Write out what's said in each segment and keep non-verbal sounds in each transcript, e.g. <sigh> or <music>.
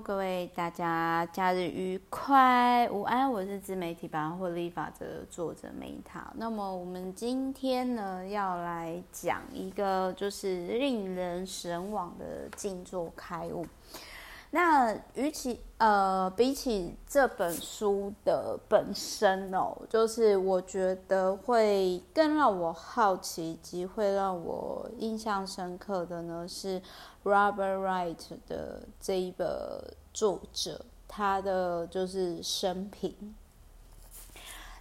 各位大家，假日愉快，午安！我是自媒体百万获利法则的作者梅塔。那么我们今天呢，要来讲一个就是令人神往的静坐开悟。那与其呃，比起这本书的本身哦，就是我觉得会更让我好奇及会让我印象深刻的呢，是 Robert Wright 的这一本作者，他的就是生平。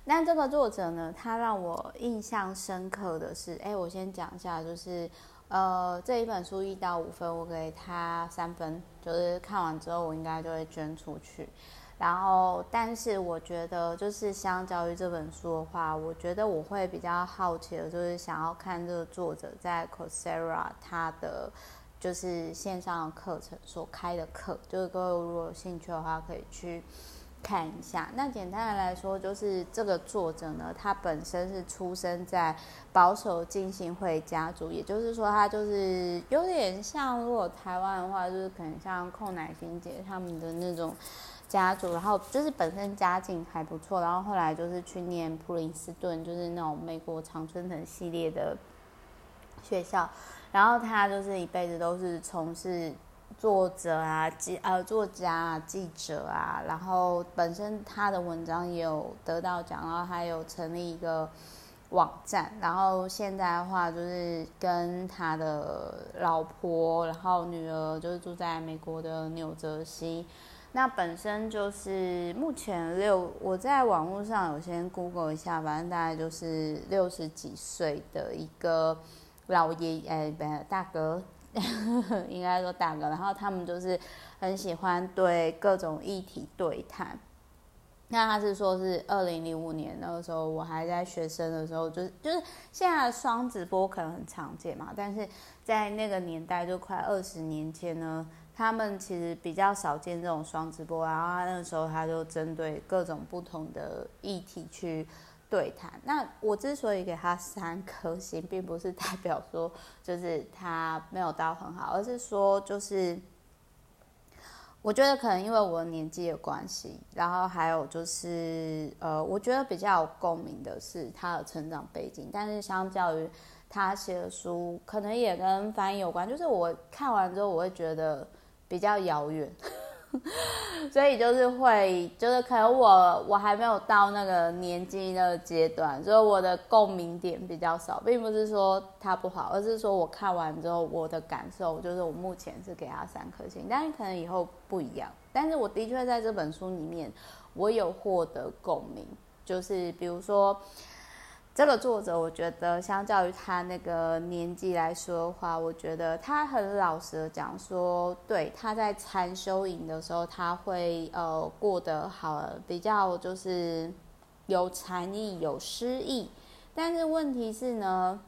那这个作者呢，他让我印象深刻的是，哎，我先讲一下，就是。呃，这一本书一到五分，我给他三分，就是看完之后我应该就会捐出去。然后，但是我觉得，就是相较于这本书的话，我觉得我会比较好奇的，就是想要看这个作者在 Coursera 他的就是线上的课程所开的课，就是各位如果有兴趣的话，可以去。看一下，那简单的来说，就是这个作者呢，他本身是出生在保守浸信会家族，也就是说，他就是有点像，如果台湾的话，就是可能像寇乃馨姐他们的那种家族，然后就是本身家境还不错，然后后来就是去念普林斯顿，就是那种美国常春藤系列的学校，然后他就是一辈子都是从事。作者啊，记呃，作家啊，记者啊，然后本身他的文章也有得到奖，然后还有成立一个网站，然后现在的话就是跟他的老婆，然后女儿就是住在美国的纽泽西，那本身就是目前六，我在网络上有先 Google 一下，反正大概就是六十几岁的一个老爷爷，不大哥。<laughs> 应该说大哥，然后他们就是很喜欢对各种议题对谈。那他是说是二零零五年那个时候，我还在学生的时候，就是就是现在的双直播可能很常见嘛，但是在那个年代就快二十年前呢，他们其实比较少见这种双直播，然后他那个时候他就针对各种不同的议题去。对谈，那我之所以给他三颗星，并不是代表说就是他没有到很好，而是说就是我觉得可能因为我年纪的关系，然后还有就是呃，我觉得比较有共鸣的是他的成长背景，但是相较于他写的书，可能也跟翻译有关，就是我看完之后我会觉得比较遥远。<laughs> 所以就是会，就是可能我我还没有到那个年纪那个阶段，所以我的共鸣点比较少，并不是说它不好，而是说我看完之后我的感受就是我目前是给他三颗星，但是可能以后不一样。但是我的确在这本书里面，我有获得共鸣，就是比如说。这个作者，我觉得相较于他那个年纪来说的话，我觉得他很老实的讲说，对，他在禅修营的时候，他会呃过得好，比较就是有禅意、有诗意。但是问题是呢，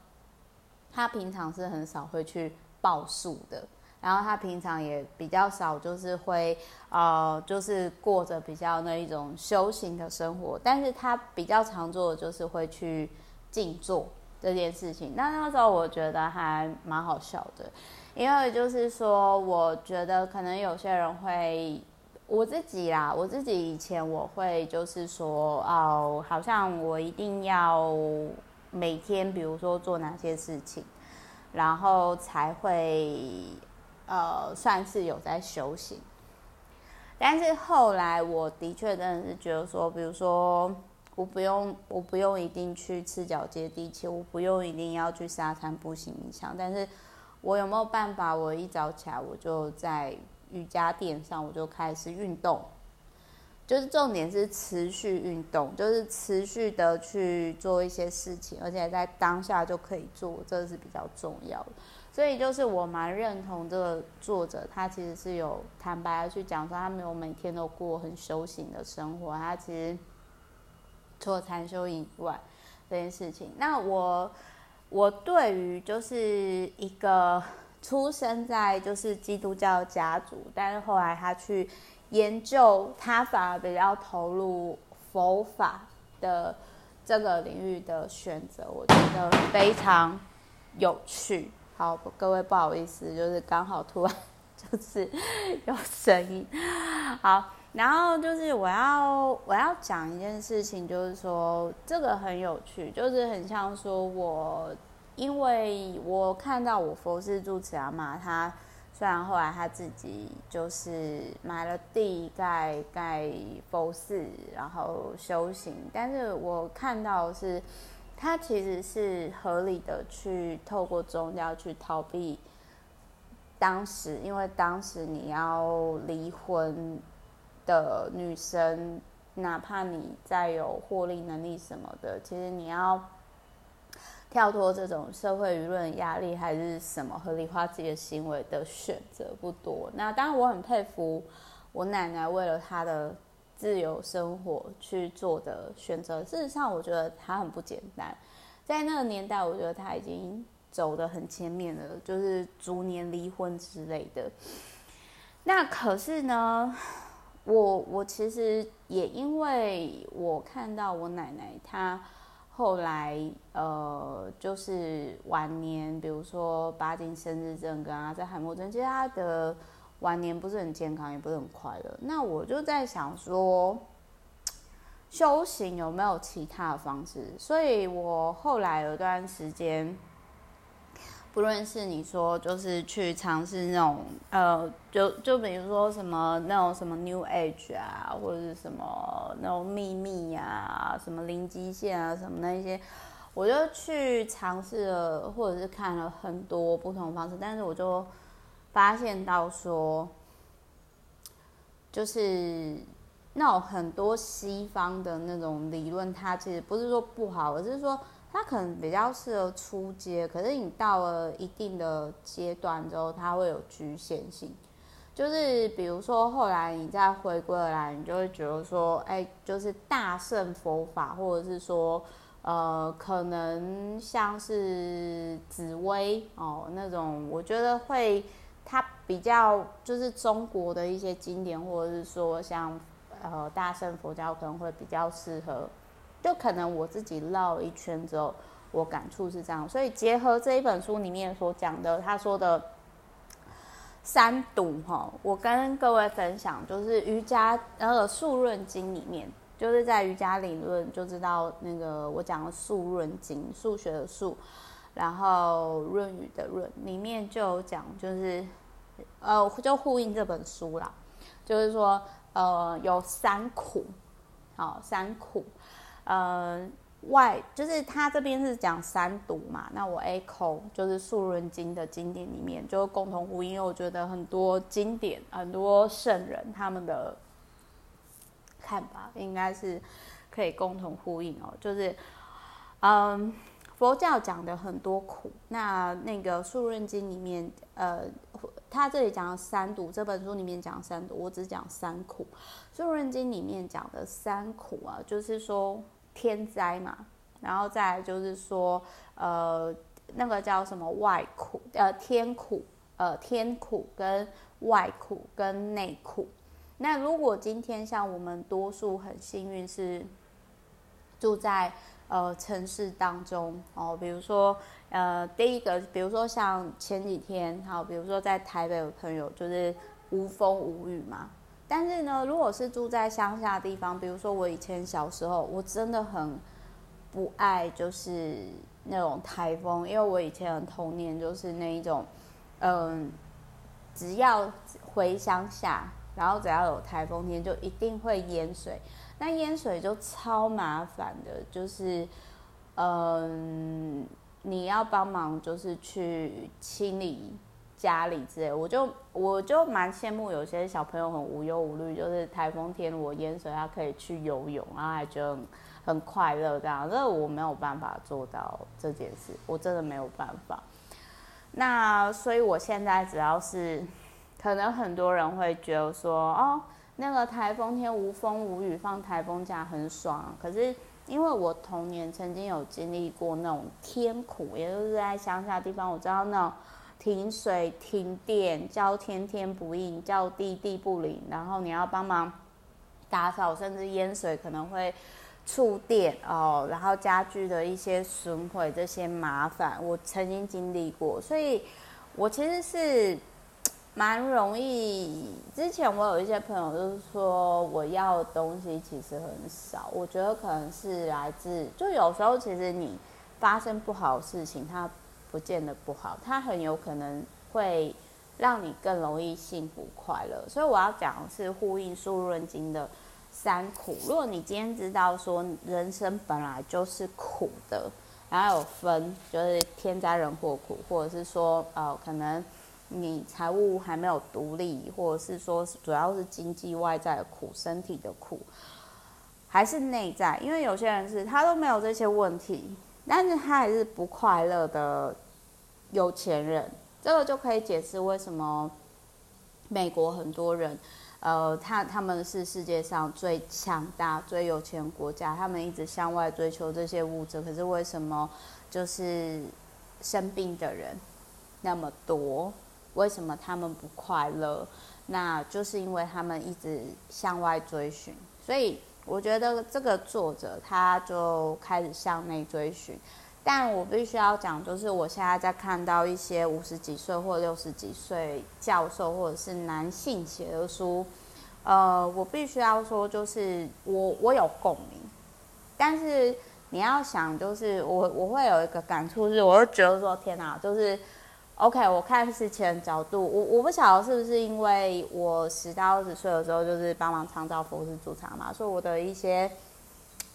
他平常是很少会去报数的，然后他平常也比较少就是会呃就是过着比较那一种修行的生活，但是他比较常做的就是会去。静坐这件事情，那那时候我觉得还蛮好笑的，因为就是说，我觉得可能有些人会，我自己啦，我自己以前我会就是说，哦，好像我一定要每天，比如说做哪些事情，然后才会呃算是有在修行。但是后来我的确真的是觉得说，比如说。我不用，我不用一定去赤脚接地气，我不用一定要去沙滩步行冥想，但是我有没有办法？我一早起来，我就在瑜伽垫上，我就开始运动，就是重点是持续运动，就是持续的去做一些事情，而且在当下就可以做，这是比较重要的。所以就是我蛮认同这个作者，他其实是有坦白的去讲说，他没有每天都过很修行的生活，他其实。除了禅修以外，这件事情，那我我对于就是一个出生在就是基督教家族，但是后来他去研究，他反而比较投入佛法的这个领域的选择，我觉得非常有趣。好，各位不好意思，就是刚好突然 <laughs> 就是有声音。好，然后就是我要我要讲一件事情，就是说这个很有趣，就是很像说我，因为我看到我佛事住持阿妈，她虽然后来她自己就是买了地盖盖佛寺，然后修行，但是我看到是她其实是合理的去透过宗教去逃避。当时，因为当时你要离婚的女生，哪怕你再有获利能力什么的，其实你要跳脱这种社会舆论压力，还是什么合理化自己的行为的选择不多。那当然，我很佩服我奶奶为了她的自由生活去做的选择。事实上，我觉得他很不简单。在那个年代，我觉得他已经。走得很前面了，就是逐年离婚之类的。那可是呢，我我其实也因为我看到我奶奶她后来呃，就是晚年，比如说巴金森氏症跟阿在海默症，其实她的晚年不是很健康，也不是很快乐。那我就在想说，修行有没有其他的方式？所以我后来有一段时间。不论是你说就是去尝试那种呃，就就比如说什么那种什么 New Age 啊，或者是什么那种秘密啊，什么零极限啊，什么那些，我就去尝试了，或者是看了很多不同的方式，但是我就发现到说，就是那种很多西方的那种理论，它其实不是说不好，而是说。它可能比较适合初阶，可是你到了一定的阶段之后，它会有局限性。就是比如说后来你再回归来，你就会觉得说，哎、就是大圣佛法，或者是说，呃，可能像是紫薇哦那种，我觉得会它比较就是中国的一些经典，或者是说像呃大乘佛教可能会比较适合。就可能我自己绕一圈之后，我感触是这样，所以结合这一本书里面所讲的，他说的三毒哈，我跟各位分享，就是瑜伽那个《数论经》里面，就是在瑜伽理论就知道那个我讲的《素论经》，数学的数，然后论语的论里面就有讲，就是呃，就呼应这本书啦，就是说呃，有三苦，好，三苦。呃，外就是他这边是讲三毒嘛，那我 echo 就是《素论经》的经典里面就共同呼应，因为我觉得很多经典、很多圣人他们的看法应该是可以共同呼应哦。就是，嗯，佛教讲的很多苦，那那个《素论经》里面，呃，他这里讲三毒，这本书里面讲三毒，我只讲三苦。《数论经》里面讲的三苦啊，就是说。天灾嘛，然后再就是说，呃，那个叫什么外苦，呃，天苦，呃，天苦跟外苦跟内苦。那如果今天像我们多数很幸运是住在呃城市当中哦，比如说呃第一个，比如说像前几天，好，比如说在台北的朋友就是无风无雨嘛。但是呢，如果是住在乡下的地方，比如说我以前小时候，我真的很不爱就是那种台风，因为我以前的童年就是那一种，嗯，只要回乡下，然后只要有台风天，就一定会淹水。那淹水就超麻烦的，就是嗯，你要帮忙就是去清理。家里之类，我就我就蛮羡慕有些小朋友很无忧无虑，就是台风天我淹水，他可以去游泳，然后还觉得很，很快乐这样。这我没有办法做到这件事，我真的没有办法。那所以我现在只要是，可能很多人会觉得说，哦，那个台风天无风无雨放台风假很爽。可是因为我童年曾经有经历过那种天苦，也就是在乡下地方，我知道那种。停水、停电，叫天天不应，叫地地不灵，然后你要帮忙打扫，甚至淹水可能会触电哦，然后家具的一些损毁，这些麻烦我曾经经历过，所以我其实是蛮容易。之前我有一些朋友就是说，我要的东西其实很少。我觉得可能是来自，就有时候其实你发生不好的事情，它不见得不好，它很有可能会让你更容易幸福快乐。所以我要讲的是呼应《素润经》的三苦。如果你今天知道说人生本来就是苦的。然后有分，就是天灾人祸苦，或者是说，呃，可能你财务还没有独立，或者是说主要是经济外在的苦，身体的苦，还是内在？因为有些人是他都没有这些问题，但是他还是不快乐的有钱人，这个就可以解释为什么美国很多人。呃，他他们是世界上最强大、最有钱国家，他们一直向外追求这些物质，可是为什么就是生病的人那么多？为什么他们不快乐？那就是因为他们一直向外追寻。所以我觉得这个作者他就开始向内追寻。但我必须要讲，就是我现在在看到一些五十几岁或六十几岁教授或者是男性写的书，呃，我必须要说，就是我我有共鸣，但是你要想，就是我我会有一个感触，是我就觉得说，天哪，就是 OK，我看事情的角度，我我不晓得是不是因为我十到二十岁的时候就是帮忙创造佛事驻场嘛，所以我的一些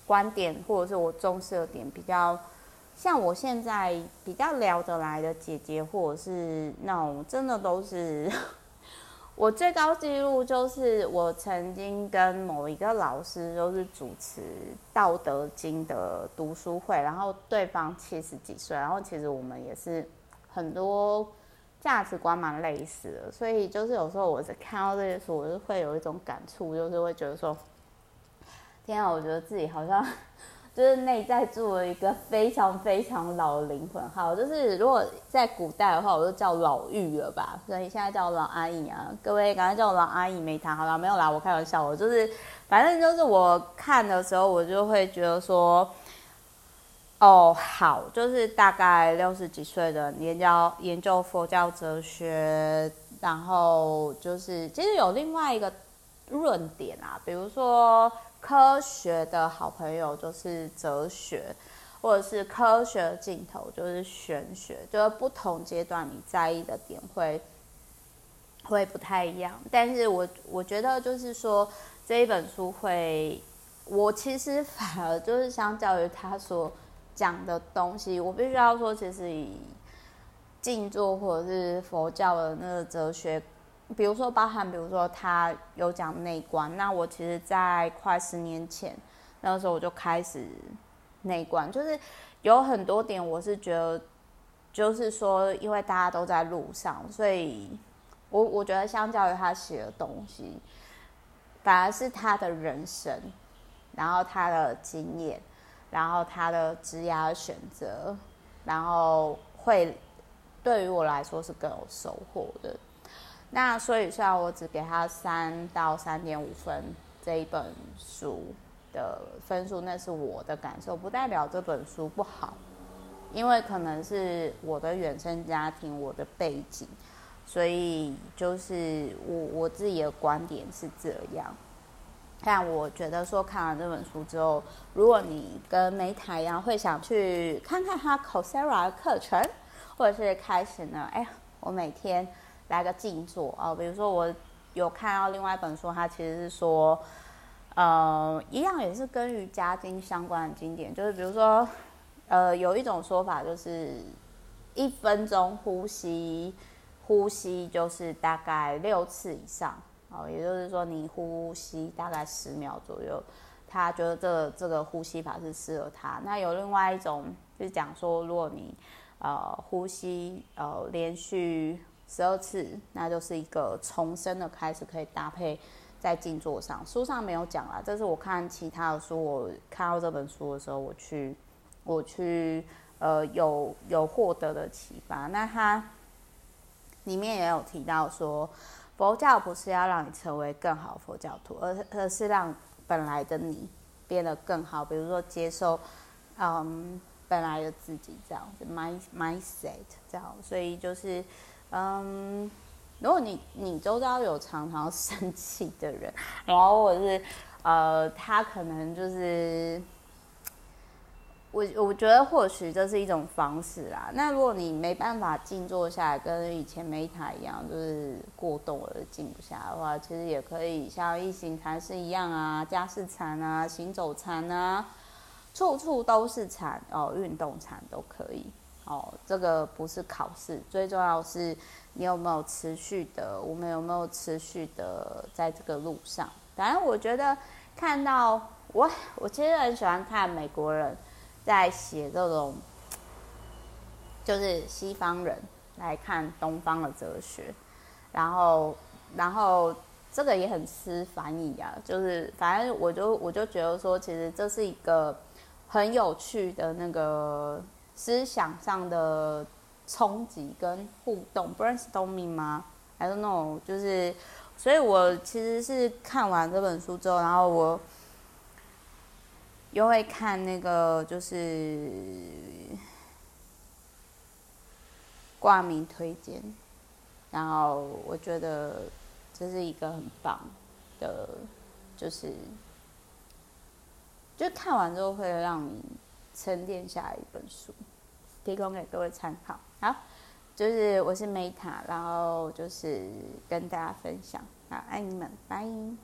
观点或者是我重视的点比较。像我现在比较聊得来的姐姐，或者是那种真的都是 <laughs> 我最高纪录，就是我曾经跟某一个老师都是主持《道德经》的读书会，然后对方七十几岁，然后其实我们也是很多价值观蛮类似的，所以就是有时候我在看到这些书，我就会有一种感触，就是会觉得说，天啊，我觉得自己好像。<laughs> 就是内在住了一个非常非常老的灵魂，好，就是如果在古代的话，我就叫老玉了吧，所以现在叫老阿姨啊，各位赶快叫我老阿姨没谈好了，没有啦，我开玩笑，我就是反正就是我看的时候，我就会觉得说，哦，好，就是大概六十几岁的研究研究佛教哲学，然后就是其实有另外一个论点啊，比如说。科学的好朋友就是哲学，或者是科学的尽头就是玄学，就是不同阶段你在意的点会会不太一样。但是我我觉得就是说这一本书会，我其实反而就是相较于他所讲的东西，我必须要说，其实以静坐或者是佛教的那个哲学。比如说，包含比如说他有讲内观，那我其实，在快十年前那个时候我就开始内观，就是有很多点我是觉得，就是说，因为大家都在路上，所以我我觉得相较于他写的东西，反而是他的人生，然后他的经验，然后他的职业选择，然后会对于我来说是更有收获的。那所以，虽然我只给他三到三点五分这一本书的分数，那是我的感受，不代表这本书不好，因为可能是我的原生家庭、我的背景，所以就是我我自己的观点是这样。但我觉得说看完这本书之后，如果你跟梅塔一样，会想去看看他 c o s e r a 的课程，或者是开始呢？哎，我每天。来个静坐啊，比如说我有看到另外一本书，它其实是说，呃，一样也是跟瑜伽经相关的经典，就是比如说，呃，有一种说法就是一分钟呼吸，呼吸就是大概六次以上，哦，也就是说你呼吸大概十秒左右，他觉得这个这个呼吸法是适合他。那有另外一种就是讲说，如果你呃呼吸呃连续。十二次，那就是一个重生的开始，可以搭配在静坐上。书上没有讲啦，这是我看其他的书，我看到这本书的时候，我去，我去，呃，有有获得的启发。那它里面也有提到说，佛教不是要让你成为更好佛教徒，而而是让本来的你变得更好。比如说接受，嗯，本来的自己这样子，mind mindset 这样。所以就是。嗯，如果你你周遭有常常生气的人，然后或者是呃，他可能就是。我我觉得或许这是一种方式啦。那如果你没办法静坐下来，跟以前没餐一样，就是过动而静不下来的话，其实也可以像异形禅师一样啊，家事禅啊，行走禅啊，处处都是禅哦，运动禅都可以哦。这个不是考试，最重要是你有没有持续的，我们有没有持续的在这个路上。反正我觉得看到我，我其实很喜欢看美国人。在写这种，就是西方人来看东方的哲学，然后，然后这个也很吃翻译啊。就是反正我就我就觉得说，其实这是一个很有趣的那个思想上的冲击跟互动，brainstorming 吗？I don't know。就是，所以我其实是看完这本书之后，然后我。又会看那个，就是挂名推荐，然后我觉得这是一个很棒的，就是就看完之后会让你沉淀下一本书，提供给各位参考。好，就是我是 Meta，然后就是跟大家分享，好，爱你们，拜。